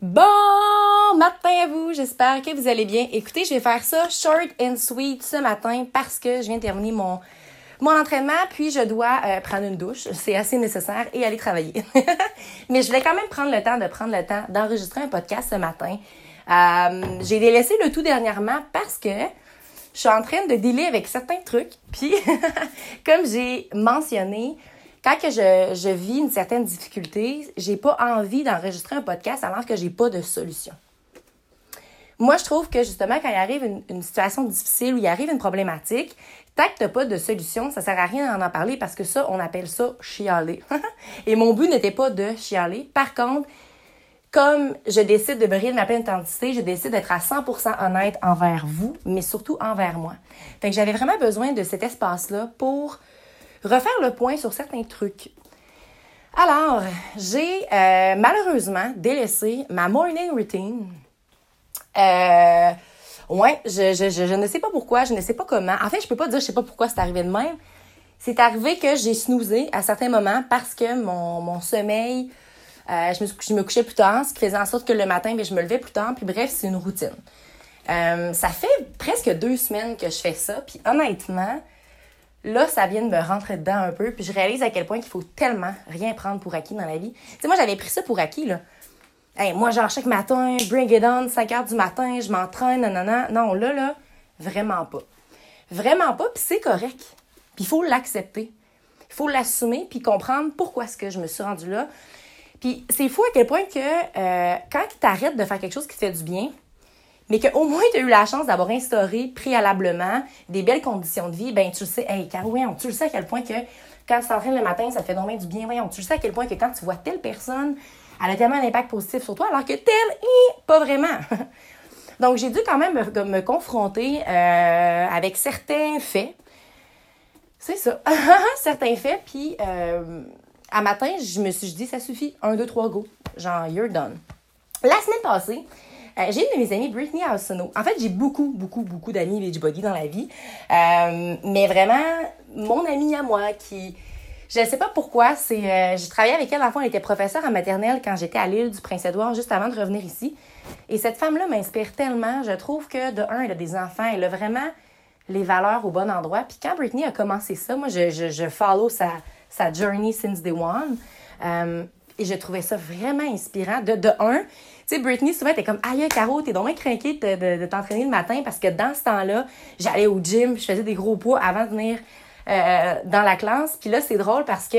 Bon matin à vous, j'espère que vous allez bien. Écoutez, je vais faire ça short and sweet ce matin parce que je viens de terminer mon, entraînement, puis je dois euh, prendre une douche, c'est assez nécessaire, et aller travailler. Mais je voulais quand même prendre le temps de prendre le temps d'enregistrer un podcast ce matin. Euh, j'ai délaissé le tout dernièrement parce que je suis en train de dealer avec certains trucs, puis comme j'ai mentionné, quand que je, vis une certaine difficulté, j'ai pas envie d'enregistrer un podcast alors que j'ai pas de solution. Moi, je trouve que justement, quand il arrive une, situation difficile ou il arrive une problématique, tant que t'as pas de solution, ça sert à rien d'en en parler parce que ça, on appelle ça chialer. Et mon but n'était pas de chialer. Par contre, comme je décide de briller ma pleine identité, je décide d'être à 100% honnête envers vous, mais surtout envers moi. Fait que j'avais vraiment besoin de cet espace-là pour refaire le point sur certains trucs. Alors, j'ai euh, malheureusement délaissé ma morning routine. Euh, ouais, je, ne sais pas pourquoi, je ne sais pas comment. En fait, je peux pas dire je sais pas pourquoi c'est arrivé de même. C'est arrivé que j'ai snoozé à certains moments parce que mon, sommeil, euh, je, me, je couchais plus tard, ce qui faisait en sorte que le matin, bien, je me levais plus tard. Puis bref, c'est une routine. Euh, ça fait presque deux semaines que je fais ça. Puis honnêtement, là, ça vient de me rentrer dedans un peu. Puis je réalise à quel point qu'il faut tellement rien prendre pour acquis dans la vie. Tu sais, moi, j'avais pris ça pour acquis, là. Hey, moi, genre, chaque matin, bring it on, 5 heures du matin, je m'entraîne, nanana. Non, là, là, vraiment pas. Vraiment pas, puis c'est correct. Puis il faut l'accepter. Il faut l'assumer, puis comprendre pourquoi est-ce que je me suis rendue là. Puis c'est fou à quel point que euh, quand tu arrêtes de faire quelque chose qui te fait du bien, mais qu'au moins tu as eu la chance d'avoir instauré préalablement des belles conditions de vie, ben tu le sais, hey, car tu le sais à quel point que quand tu t'entraînes le matin, ça te fait donc du bien, voyons, tu le sais à quel point que quand tu vois telle personne, elle a tellement d'impact positif sur toi, alors que telle, hi, pas vraiment. Donc, j'ai dû quand même me, me confronter euh, avec certains faits. C'est ça, certains faits, puis euh, à matin, je me suis dit, ça suffit, un, deux, trois, go. Genre, you're done. La semaine passée, euh, j'ai une de mes amies, Brittany Arsenault. En fait, j'ai beaucoup, beaucoup, beaucoup d'amis Beachbody dans la vie. Euh, mais vraiment, mon amie à moi qui... Je ne sais pas pourquoi, c'est euh, j'ai travaillé avec elle, enfant, elle était professeure en maternelle quand j'étais à l'île du Prince-Édouard, juste avant de revenir ici. Et cette femme-là m'inspire tellement. Je trouve que, de un, elle a des enfants, elle a vraiment les valeurs au bon endroit. Puis quand Brittany a commencé ça, moi, je, je, je follow sa, sa journey since day one. Euh, et je trouvais ça vraiment inspirant. De, de un, sais, Britney, souvent, t'es comme, aïe, Caro, t'es donc craquée de, de, de t'entraîner le matin parce que dans ce temps-là, j'allais au gym, je faisais des gros poids avant de venir euh, dans la classe. Puis là, c'est drôle parce que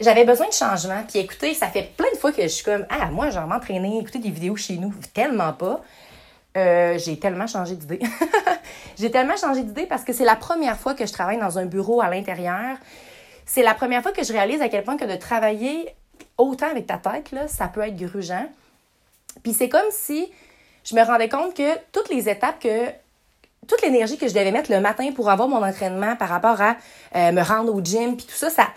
j'avais besoin de changement. Puis écoutez, ça fait plein de fois que je suis comme, ah, moi, genre m'entraîner, écouter des vidéos chez nous, tellement pas. Euh, j'ai tellement changé d'idée. j'ai tellement changé d'idée parce que c'est la première fois que je travaille dans un bureau à l'intérieur. C'est la première fois que je réalise à quel point que de travailler autant avec ta tête, là, ça peut être grugeant. Puis c'est comme si je me rendais compte que toutes les étapes que toute l'énergie que je devais mettre le matin pour avoir mon entraînement par rapport à euh, me rendre au gym puis tout ça, ça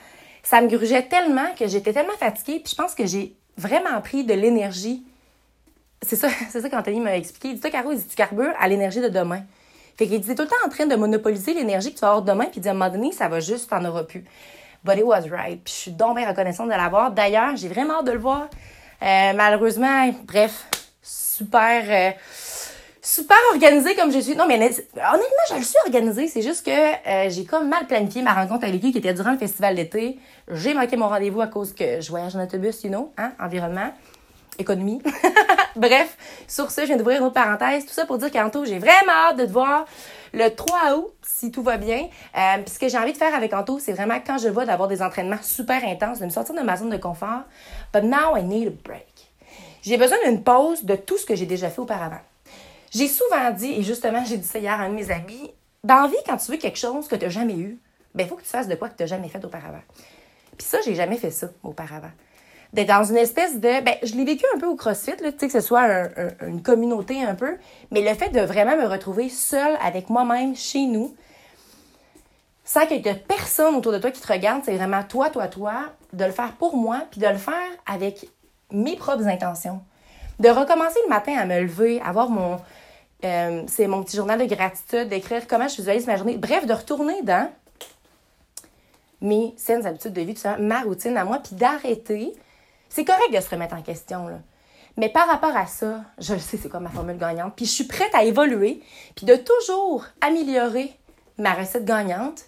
ça me grugeait tellement que j'étais tellement fatiguée puis je pense que j'ai vraiment pris de l'énergie. C'est ça, c'est ça qu'Anthony m'a expliqué. Il dit, toi, Caro, il dit, tu carbures à l'énergie de demain. Fait qu'il dit, tout le temps en train de monopoliser l'énergie que tu vas avoir demain, puis à un moment donné, ça va juste, t'en auras plus. But it was right. Puis je suis donc bien reconnaissante de l'avoir. D'ailleurs, j'ai vraiment hâte de le voir. Euh, malheureusement, bref, super, euh, super organisé comme je suis. Non, mais honnêtement, je le suis organisée. C'est juste que euh, j'ai comme mal planifié ma rencontre avec lui qui était durant le festival d'été. J'ai manqué mon rendez-vous à cause que je voyage en autobus, you know, hein, environnement, économie. bref, sur ce, je viens d'ouvrir une autre parenthèse. Tout ça pour dire qu'Anto, j'ai vraiment hâte de te voir le 3 août, si tout va bien. Euh, puis ce que j'ai envie de faire avec Anto, c'est vraiment quand je vois d'avoir des entraînements super intenses, de me sortir de ma zone de confort. But now I need a break. J'ai besoin d'une pause de tout ce que j'ai déjà fait auparavant. J'ai souvent dit, et justement, j'ai dit ça hier à un de mes amis, dans vie, quand tu veux quelque chose que tu n'as jamais eu, ben, il faut que tu fasses de quoi que tu n'as jamais fait auparavant. Puis ça, j'ai jamais fait ça auparavant. D'être dans une espèce de. Ben, je l'ai vécu un peu au CrossFit, là, que ce soit un, un, une communauté un peu, mais le fait de vraiment me retrouver seule avec moi-même chez nous, sans qu'il y ait personne autour de toi qui te regarde, c'est vraiment toi, toi, toi, de le faire pour moi, puis de le faire avec mes propres intentions. De recommencer le matin à me lever, avoir mon. Euh, c'est mon petit journal de gratitude, d'écrire comment je visualise ma journée. Bref, de retourner dans mes saines habitudes de vie, tout ça, ma routine à moi, puis d'arrêter. C'est correct de se remettre en question, là. Mais par rapport à ça, je le sais c'est quoi ma formule gagnante, puis je suis prête à évoluer, puis de toujours améliorer ma recette gagnante.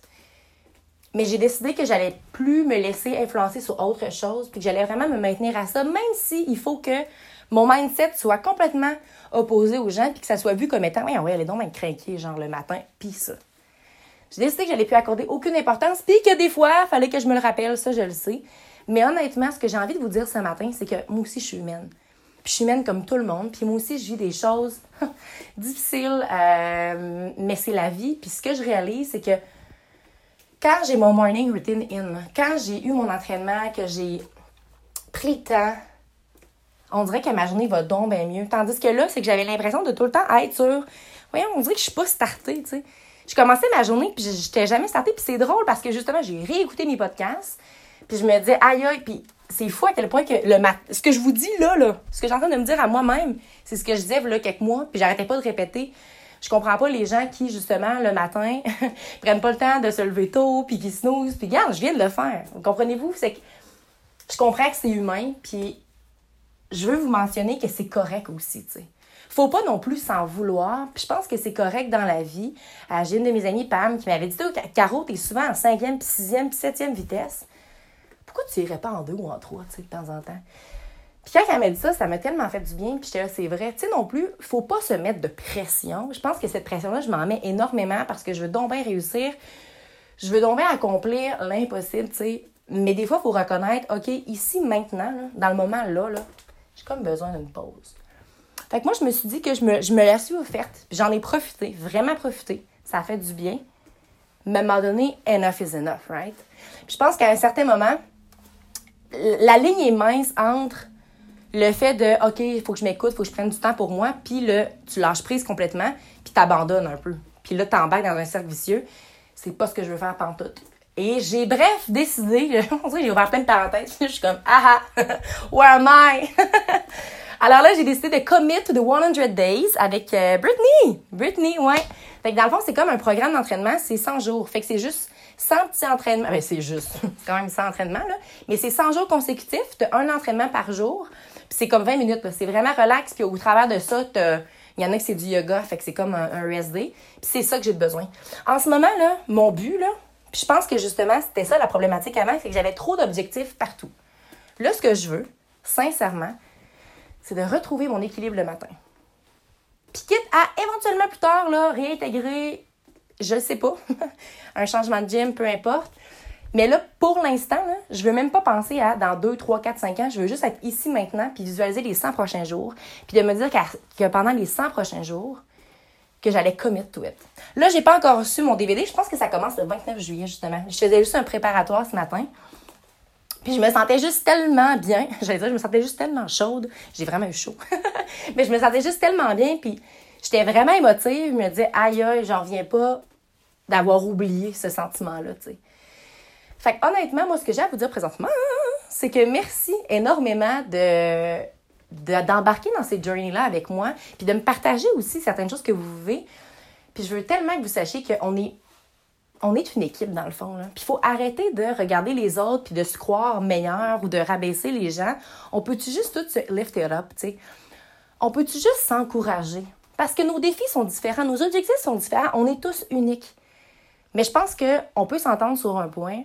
Mais j'ai décidé que j'allais plus me laisser influencer sur autre chose, puis que j'allais vraiment me maintenir à ça, même si il faut que mon mindset soit complètement opposé aux gens, puis que ça soit vu comme étant, ouais, ouais, elle est donc même craquée, genre le matin, puis ça. J'ai décidé que j'allais plus accorder aucune importance, puis que des fois, il fallait que je me le rappelle, ça, je le sais. Mais honnêtement, ce que j'ai envie de vous dire ce matin, c'est que moi aussi, je suis humaine. Puis je suis humaine comme tout le monde. Puis moi aussi, je vis des choses difficiles, euh, mais c'est la vie. Puis ce que je réalise, c'est que quand j'ai mon morning routine in, quand j'ai eu mon entraînement, que j'ai pris le temps, on dirait que ma journée va donc bien mieux. Tandis que là, c'est que j'avais l'impression de tout le temps être sur. Voyons, on dirait que je suis pas startée, tu sais. Je commençais ma journée, puis j'étais jamais startée. Puis c'est drôle parce que justement, j'ai réécouté mes podcasts. Puis je me disais, aïe, aïe, puis c'est fou à quel point que le mat ce que je vous dis là, là, ce que train de me dire à moi-même, c'est ce que je disais là quelques mois, puis j'arrêtais pas de répéter. Je comprends pas les gens qui, justement, le matin, prennent pas le temps de se lever tôt, puis qui snoozent, puis regarde, je viens de le faire. Comprenez-vous? C'est que je comprends que c'est humain, puis je veux vous mentionner que c'est correct aussi, tu sais. Faut pas non plus s'en vouloir. Puis je pense que c'est correct dans la vie. Euh, j'ai une de mes amies, Pam, qui m'avait dit Caro, t'es souvent en cinquième, puis sixième, puis septième vitesse pourquoi tu irais pas en deux ou en trois, tu sais, de temps en temps? Puis quand elle m'a dit ça, ça m'a tellement fait du bien. Puis j'étais là, c'est vrai. Tu sais, non plus, faut pas se mettre de pression. Je pense que cette pression-là, je m'en mets énormément parce que je veux donc bien réussir. Je veux donc bien accomplir l'impossible, tu sais. Mais des fois, il faut reconnaître, OK, ici, maintenant, dans le moment là, là j'ai comme besoin d'une pause. Fait que moi, je me suis dit que je me, je me la suis offerte. Puis j'en ai profité, vraiment profité. Ça a fait du bien. Mais à un moment donné, enough is enough, right? Puis je pense qu'à un certain moment, la ligne est mince entre le fait de OK, il faut que je m'écoute, il faut que je prenne du temps pour moi, puis le tu lâches prise complètement, puis t'abandonnes un peu. Puis là, t'embarques dans un cercle vicieux. C'est pas ce que je veux faire pantoute. Et j'ai bref décidé, j'ai ouvert plein de parenthèses, je suis comme ah ah, where am I? Alors là, j'ai décidé de commit to the 100 days avec euh, Brittany. Brittany, ouais. Fait que dans le fond, c'est comme un programme d'entraînement, c'est 100 jours. Fait que c'est juste 100 petits entraînements. Ben, c'est juste, c'est quand même 100 entraînements, là. Mais c'est 100 jours consécutifs, tu un entraînement par jour. Puis c'est comme 20 minutes, C'est vraiment relax. Puis au travers de ça, il y en a que c'est du yoga, fait que c'est comme un, un Puis c'est ça que j'ai besoin. En ce moment, là, mon but, là, je pense que justement, c'était ça la problématique avant, c'est que j'avais trop d'objectifs partout. Là, ce que je veux, sincèrement, c'est de retrouver mon équilibre le matin. Puis quitte à éventuellement plus tard, là, réintégrer je sais pas, un changement de gym, peu importe. Mais là, pour l'instant, je veux même pas penser à dans 2, 3, 4, 5 ans. Je veux juste être ici maintenant, puis visualiser les 100 prochains jours, puis de me dire que pendant les 100 prochains jours, que j'allais commit to it. Là, j'ai pas encore reçu mon DVD. Je pense que ça commence le 29 juillet, justement. Je faisais juste un préparatoire ce matin. Puis je me sentais juste tellement bien. J'allais dire, je me sentais juste tellement chaude. J'ai vraiment eu chaud. Mais je me sentais juste tellement bien. Puis j'étais vraiment émotive. Je me disais, aïe, aïe, j'en reviens pas d'avoir oublié ce sentiment-là, tu sais. Fait honnêtement, moi, ce que j'ai à vous dire présentement, c'est que merci énormément de d'embarquer dans ces journeys-là avec moi, puis de me partager aussi certaines choses que vous vivez. Puis je veux tellement que vous sachiez qu'on est on est une équipe dans le fond. Là. Puis il faut arrêter de regarder les autres puis de se croire meilleur ou de rabaisser les gens. On peut-tu juste tout se lift it up, tu sais? On peut-tu juste s'encourager? Parce que nos défis sont différents, nos objectifs sont différents, on est tous uniques. Mais je pense qu'on peut s'entendre sur un point.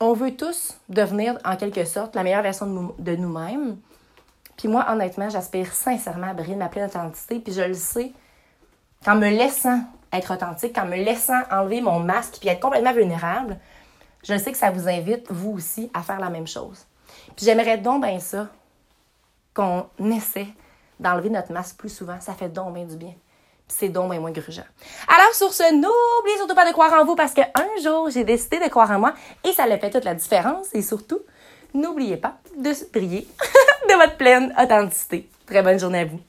On veut tous devenir, en quelque sorte, la meilleure version de nous-mêmes. Puis moi, honnêtement, j'aspire sincèrement à briller ma pleine authenticité. Puis je le sais, qu'en me laissant être authentique, qu'en me laissant enlever mon masque puis être complètement vulnérable, je sais que ça vous invite, vous aussi, à faire la même chose. Puis j'aimerais donc bien ça, qu'on essaie d'enlever notre masque plus souvent. Ça fait donc bien du bien c'est donc moins grugeant. Alors sur ce, n'oubliez surtout pas de croire en vous parce qu'un jour, j'ai décidé de croire en moi et ça a fait toute la différence. Et surtout, n'oubliez pas de briller de votre pleine authenticité. Très bonne journée à vous.